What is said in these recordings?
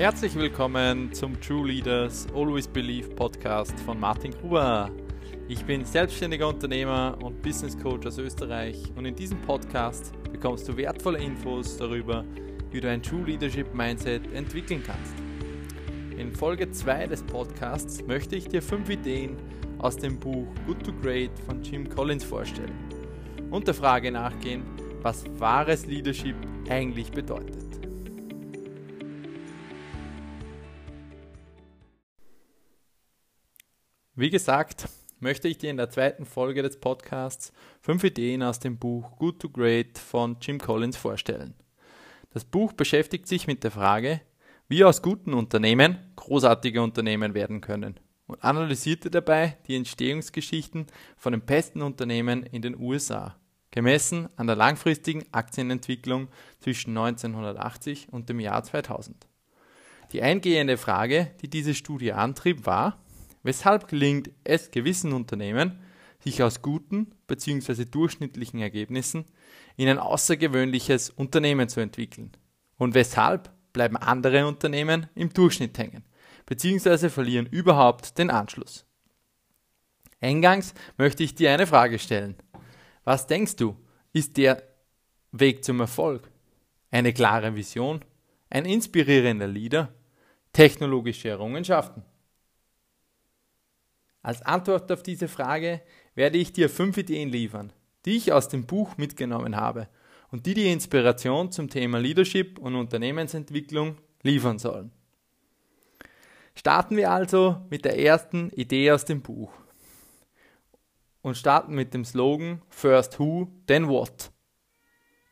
Herzlich willkommen zum True Leaders Always Believe Podcast von Martin Gruber. Ich bin selbstständiger Unternehmer und Business Coach aus Österreich und in diesem Podcast bekommst du wertvolle Infos darüber, wie du ein True Leadership Mindset entwickeln kannst. In Folge 2 des Podcasts möchte ich dir fünf Ideen aus dem Buch Good to Great von Jim Collins vorstellen und der Frage nachgehen, was wahres Leadership eigentlich bedeutet. Wie gesagt, möchte ich dir in der zweiten Folge des Podcasts fünf Ideen aus dem Buch Good to Great von Jim Collins vorstellen. Das Buch beschäftigt sich mit der Frage, wie aus guten Unternehmen großartige Unternehmen werden können und analysierte dabei die Entstehungsgeschichten von den besten Unternehmen in den USA, gemessen an der langfristigen Aktienentwicklung zwischen 1980 und dem Jahr 2000. Die eingehende Frage, die diese Studie antrieb, war, weshalb gelingt es gewissen Unternehmen, sich aus guten bzw. durchschnittlichen Ergebnissen in ein außergewöhnliches Unternehmen zu entwickeln und weshalb bleiben andere Unternehmen im Durchschnitt hängen, beziehungsweise verlieren überhaupt den Anschluss. Eingangs möchte ich dir eine Frage stellen. Was denkst du, ist der Weg zum Erfolg? Eine klare Vision? Ein inspirierender Leader? Technologische Errungenschaften? Als Antwort auf diese Frage werde ich dir fünf Ideen liefern, die ich aus dem Buch mitgenommen habe und die die Inspiration zum Thema Leadership und Unternehmensentwicklung liefern sollen. Starten wir also mit der ersten Idee aus dem Buch und starten mit dem Slogan First Who, then What.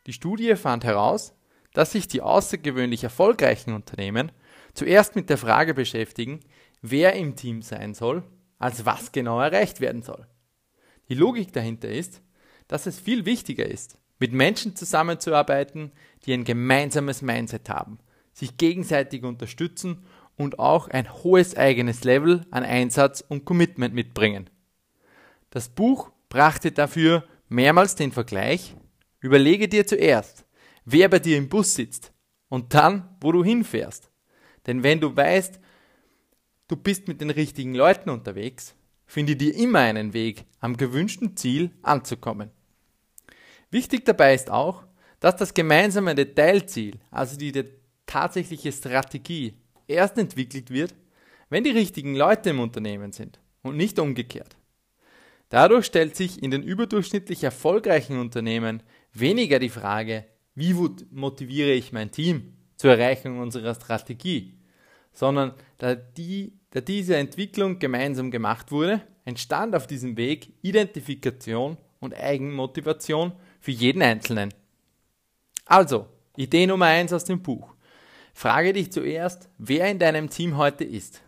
Die Studie fand heraus, dass sich die außergewöhnlich erfolgreichen Unternehmen zuerst mit der Frage beschäftigen, wer im Team sein soll, als was genau erreicht werden soll. Die Logik dahinter ist, dass es viel wichtiger ist, mit Menschen zusammenzuarbeiten, die ein gemeinsames Mindset haben, sich gegenseitig unterstützen und auch ein hohes eigenes Level an Einsatz und Commitment mitbringen. Das Buch brachte dafür mehrmals den Vergleich, überlege dir zuerst, wer bei dir im Bus sitzt und dann, wo du hinfährst. Denn wenn du weißt, du bist mit den richtigen Leuten unterwegs, finde dir immer einen Weg, am gewünschten Ziel anzukommen. Wichtig dabei ist auch, dass das gemeinsame Detailziel, also die tatsächliche Strategie, erst entwickelt wird, wenn die richtigen Leute im Unternehmen sind und nicht umgekehrt. Dadurch stellt sich in den überdurchschnittlich erfolgreichen Unternehmen weniger die Frage, wie motiviere ich mein Team zur Erreichung unserer Strategie, sondern da, die, da diese Entwicklung gemeinsam gemacht wurde, entstand auf diesem Weg Identifikation und Eigenmotivation für jeden Einzelnen. Also, Idee Nummer eins aus dem Buch. Frage dich zuerst, wer in deinem Team heute ist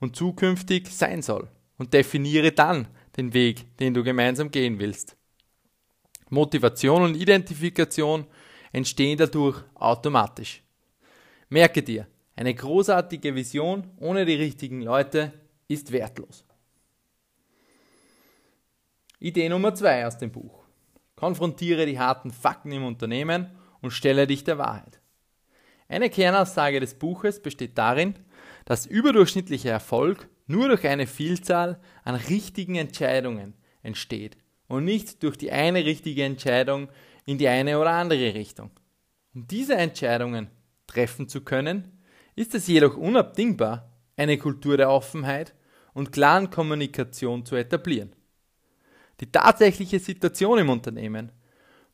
und zukünftig sein soll und definiere dann den Weg, den du gemeinsam gehen willst. Motivation und Identifikation entstehen dadurch automatisch. Merke dir, eine großartige Vision ohne die richtigen Leute ist wertlos. Idee Nummer zwei aus dem Buch. Konfrontiere die harten Fakten im Unternehmen und stelle dich der Wahrheit. Eine Kernaussage des Buches besteht darin, dass überdurchschnittlicher Erfolg nur durch eine Vielzahl an richtigen Entscheidungen entsteht und nicht durch die eine richtige Entscheidung in die eine oder andere Richtung. Um diese Entscheidungen treffen zu können, ist es jedoch unabdingbar, eine Kultur der Offenheit und klaren Kommunikation zu etablieren. Die tatsächliche Situation im Unternehmen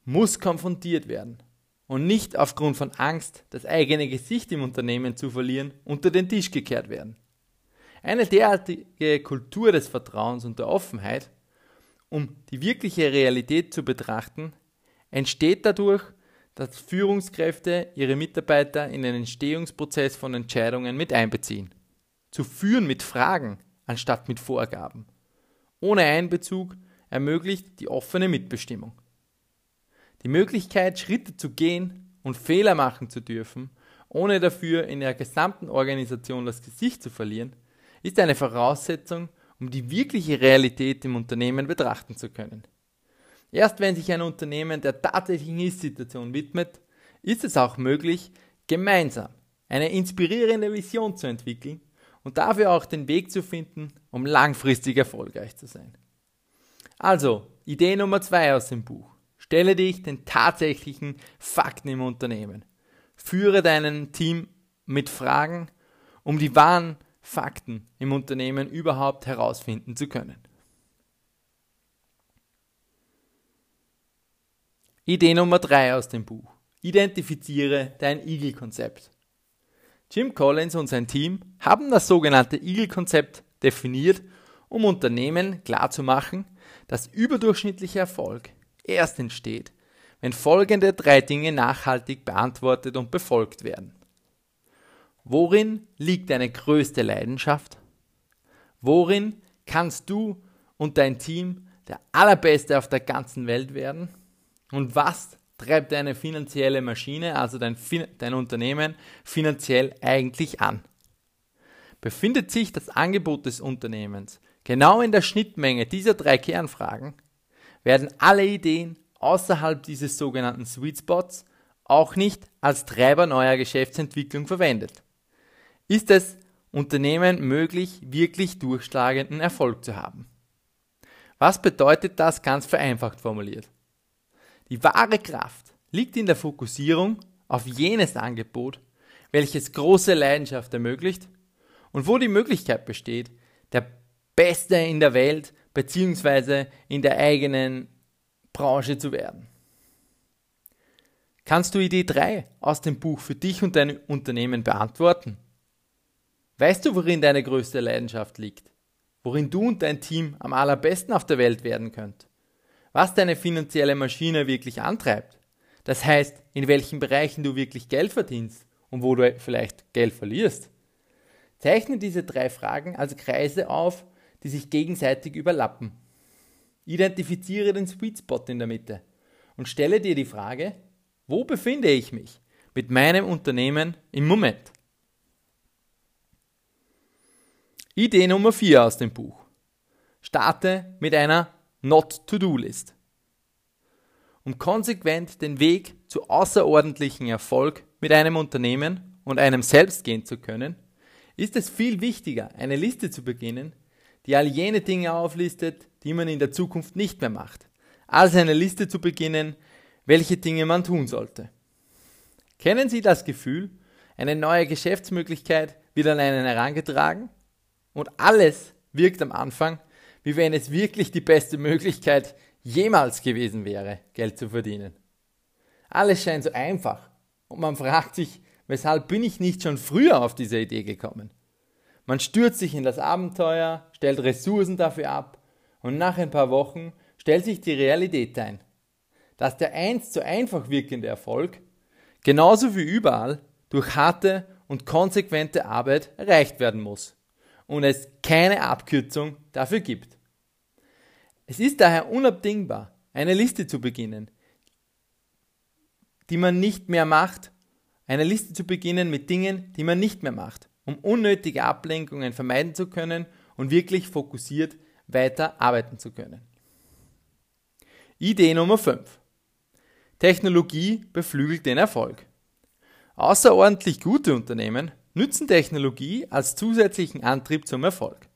muss konfrontiert werden und nicht aufgrund von Angst, das eigene Gesicht im Unternehmen zu verlieren, unter den Tisch gekehrt werden. Eine derartige Kultur des Vertrauens und der Offenheit, um die wirkliche Realität zu betrachten, entsteht dadurch, dass Führungskräfte ihre Mitarbeiter in den Entstehungsprozess von Entscheidungen mit einbeziehen. Zu führen mit Fragen anstatt mit Vorgaben. Ohne Einbezug ermöglicht die offene Mitbestimmung. Die Möglichkeit, Schritte zu gehen und Fehler machen zu dürfen, ohne dafür in der gesamten Organisation das Gesicht zu verlieren, ist eine Voraussetzung, um die wirkliche Realität im Unternehmen betrachten zu können. Erst wenn sich ein Unternehmen der tatsächlichen Ist-Situation widmet, ist es auch möglich, gemeinsam eine inspirierende Vision zu entwickeln und dafür auch den Weg zu finden, um langfristig erfolgreich zu sein. Also, Idee Nummer zwei aus dem Buch. Stelle dich den tatsächlichen Fakten im Unternehmen. Führe dein Team mit Fragen, um die wahren Fakten im Unternehmen überhaupt herausfinden zu können. Idee Nummer drei aus dem Buch. Identifiziere dein Eagle-Konzept. Jim Collins und sein Team haben das sogenannte Eagle-Konzept definiert, um Unternehmen klarzumachen, dass überdurchschnittlicher Erfolg erst entsteht, wenn folgende drei Dinge nachhaltig beantwortet und befolgt werden. Worin liegt deine größte Leidenschaft? Worin kannst du und dein Team der allerbeste auf der ganzen Welt werden? Und was treibt deine finanzielle Maschine, also dein, dein Unternehmen, finanziell eigentlich an? Befindet sich das Angebot des Unternehmens genau in der Schnittmenge dieser drei Kernfragen, werden alle Ideen außerhalb dieses sogenannten Sweet Spots auch nicht als Treiber neuer Geschäftsentwicklung verwendet. Ist es Unternehmen möglich, wirklich durchschlagenden Erfolg zu haben? Was bedeutet das ganz vereinfacht formuliert? Die wahre Kraft liegt in der Fokussierung auf jenes Angebot, welches große Leidenschaft ermöglicht und wo die Möglichkeit besteht, der Beste in der Welt bzw. in der eigenen Branche zu werden. Kannst du Idee 3 aus dem Buch für dich und dein Unternehmen beantworten? Weißt du, worin deine größte Leidenschaft liegt? Worin du und dein Team am allerbesten auf der Welt werden könnt? Was deine finanzielle Maschine wirklich antreibt. Das heißt, in welchen Bereichen du wirklich Geld verdienst und wo du vielleicht Geld verlierst. Zeichne diese drei Fragen als Kreise auf, die sich gegenseitig überlappen. Identifiziere den Sweet Spot in der Mitte und stelle dir die Frage, wo befinde ich mich mit meinem Unternehmen im Moment? Idee Nummer 4 aus dem Buch. Starte mit einer Not-to-Do-List. Um konsequent den Weg zu außerordentlichen Erfolg mit einem Unternehmen und einem selbst gehen zu können, ist es viel wichtiger, eine Liste zu beginnen, die all jene Dinge auflistet, die man in der Zukunft nicht mehr macht, als eine Liste zu beginnen, welche Dinge man tun sollte. Kennen Sie das Gefühl, eine neue Geschäftsmöglichkeit wird an einen herangetragen und alles wirkt am Anfang wie wenn es wirklich die beste Möglichkeit jemals gewesen wäre, Geld zu verdienen. Alles scheint so einfach und man fragt sich, weshalb bin ich nicht schon früher auf diese Idee gekommen? Man stürzt sich in das Abenteuer, stellt Ressourcen dafür ab und nach ein paar Wochen stellt sich die Realität ein, dass der einst so einfach wirkende Erfolg genauso wie überall durch harte und konsequente Arbeit erreicht werden muss und es keine Abkürzung dafür gibt. Es ist daher unabdingbar, eine Liste zu beginnen, die man nicht mehr macht, eine Liste zu beginnen mit Dingen, die man nicht mehr macht, um unnötige Ablenkungen vermeiden zu können und wirklich fokussiert weiter arbeiten zu können. Idee Nummer 5. Technologie beflügelt den Erfolg. Außerordentlich gute Unternehmen nützen Technologie als zusätzlichen Antrieb zum Erfolg.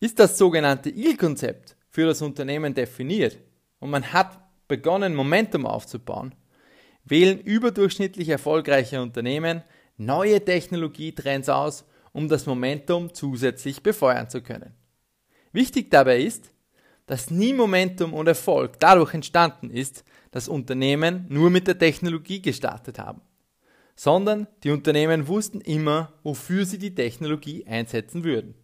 Ist das sogenannte IL-Konzept für das Unternehmen definiert und man hat begonnen, Momentum aufzubauen, wählen überdurchschnittlich erfolgreiche Unternehmen neue Technologietrends aus, um das Momentum zusätzlich befeuern zu können. Wichtig dabei ist, dass nie Momentum und Erfolg dadurch entstanden ist, dass Unternehmen nur mit der Technologie gestartet haben sondern die Unternehmen wussten immer, wofür sie die Technologie einsetzen würden.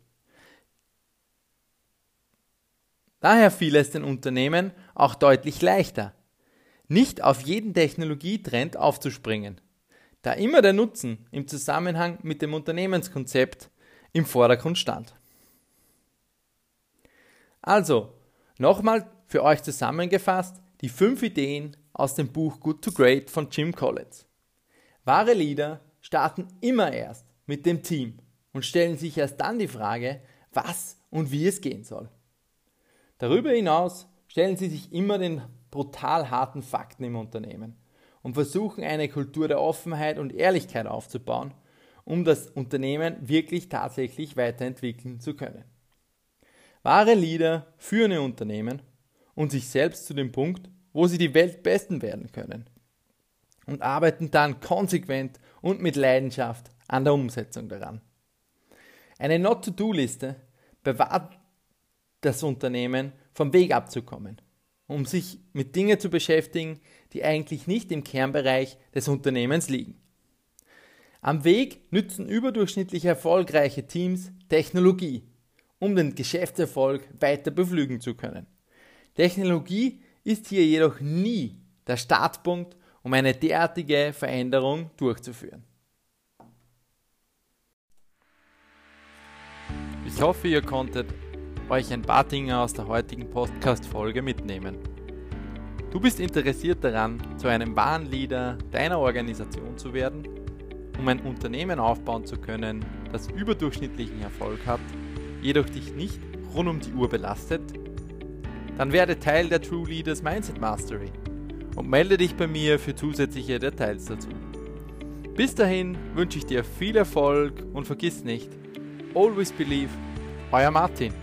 Daher fiel es den Unternehmen auch deutlich leichter, nicht auf jeden Technologietrend aufzuspringen, da immer der Nutzen im Zusammenhang mit dem Unternehmenskonzept im Vordergrund stand. Also, nochmal für euch zusammengefasst die fünf Ideen aus dem Buch Good to Great von Jim Collins. Wahre Leader starten immer erst mit dem Team und stellen sich erst dann die Frage, was und wie es gehen soll. Darüber hinaus stellen sie sich immer den brutal harten Fakten im Unternehmen und versuchen eine Kultur der Offenheit und Ehrlichkeit aufzubauen, um das Unternehmen wirklich tatsächlich weiterentwickeln zu können. Wahre Leader führen ihr Unternehmen und sich selbst zu dem Punkt, wo sie die Weltbesten werden können und arbeiten dann konsequent und mit Leidenschaft an der Umsetzung daran. Eine Not-to-Do-Liste bewahrt das Unternehmen vom Weg abzukommen, um sich mit Dingen zu beschäftigen, die eigentlich nicht im Kernbereich des Unternehmens liegen. Am Weg nützen überdurchschnittlich erfolgreiche Teams Technologie, um den Geschäftserfolg weiter beflügen zu können. Technologie ist hier jedoch nie der Startpunkt, um eine derartige Veränderung durchzuführen. Ich hoffe, ihr konntet euch ein paar Dinge aus der heutigen Podcast-Folge mitnehmen. Du bist interessiert daran, zu einem wahren Leader deiner Organisation zu werden, um ein Unternehmen aufbauen zu können, das überdurchschnittlichen Erfolg hat, jedoch dich nicht rund um die Uhr belastet? Dann werde Teil der True Leaders Mindset Mastery und melde dich bei mir für zusätzliche Details dazu. Bis dahin wünsche ich dir viel Erfolg und vergiss nicht, always believe, euer Martin.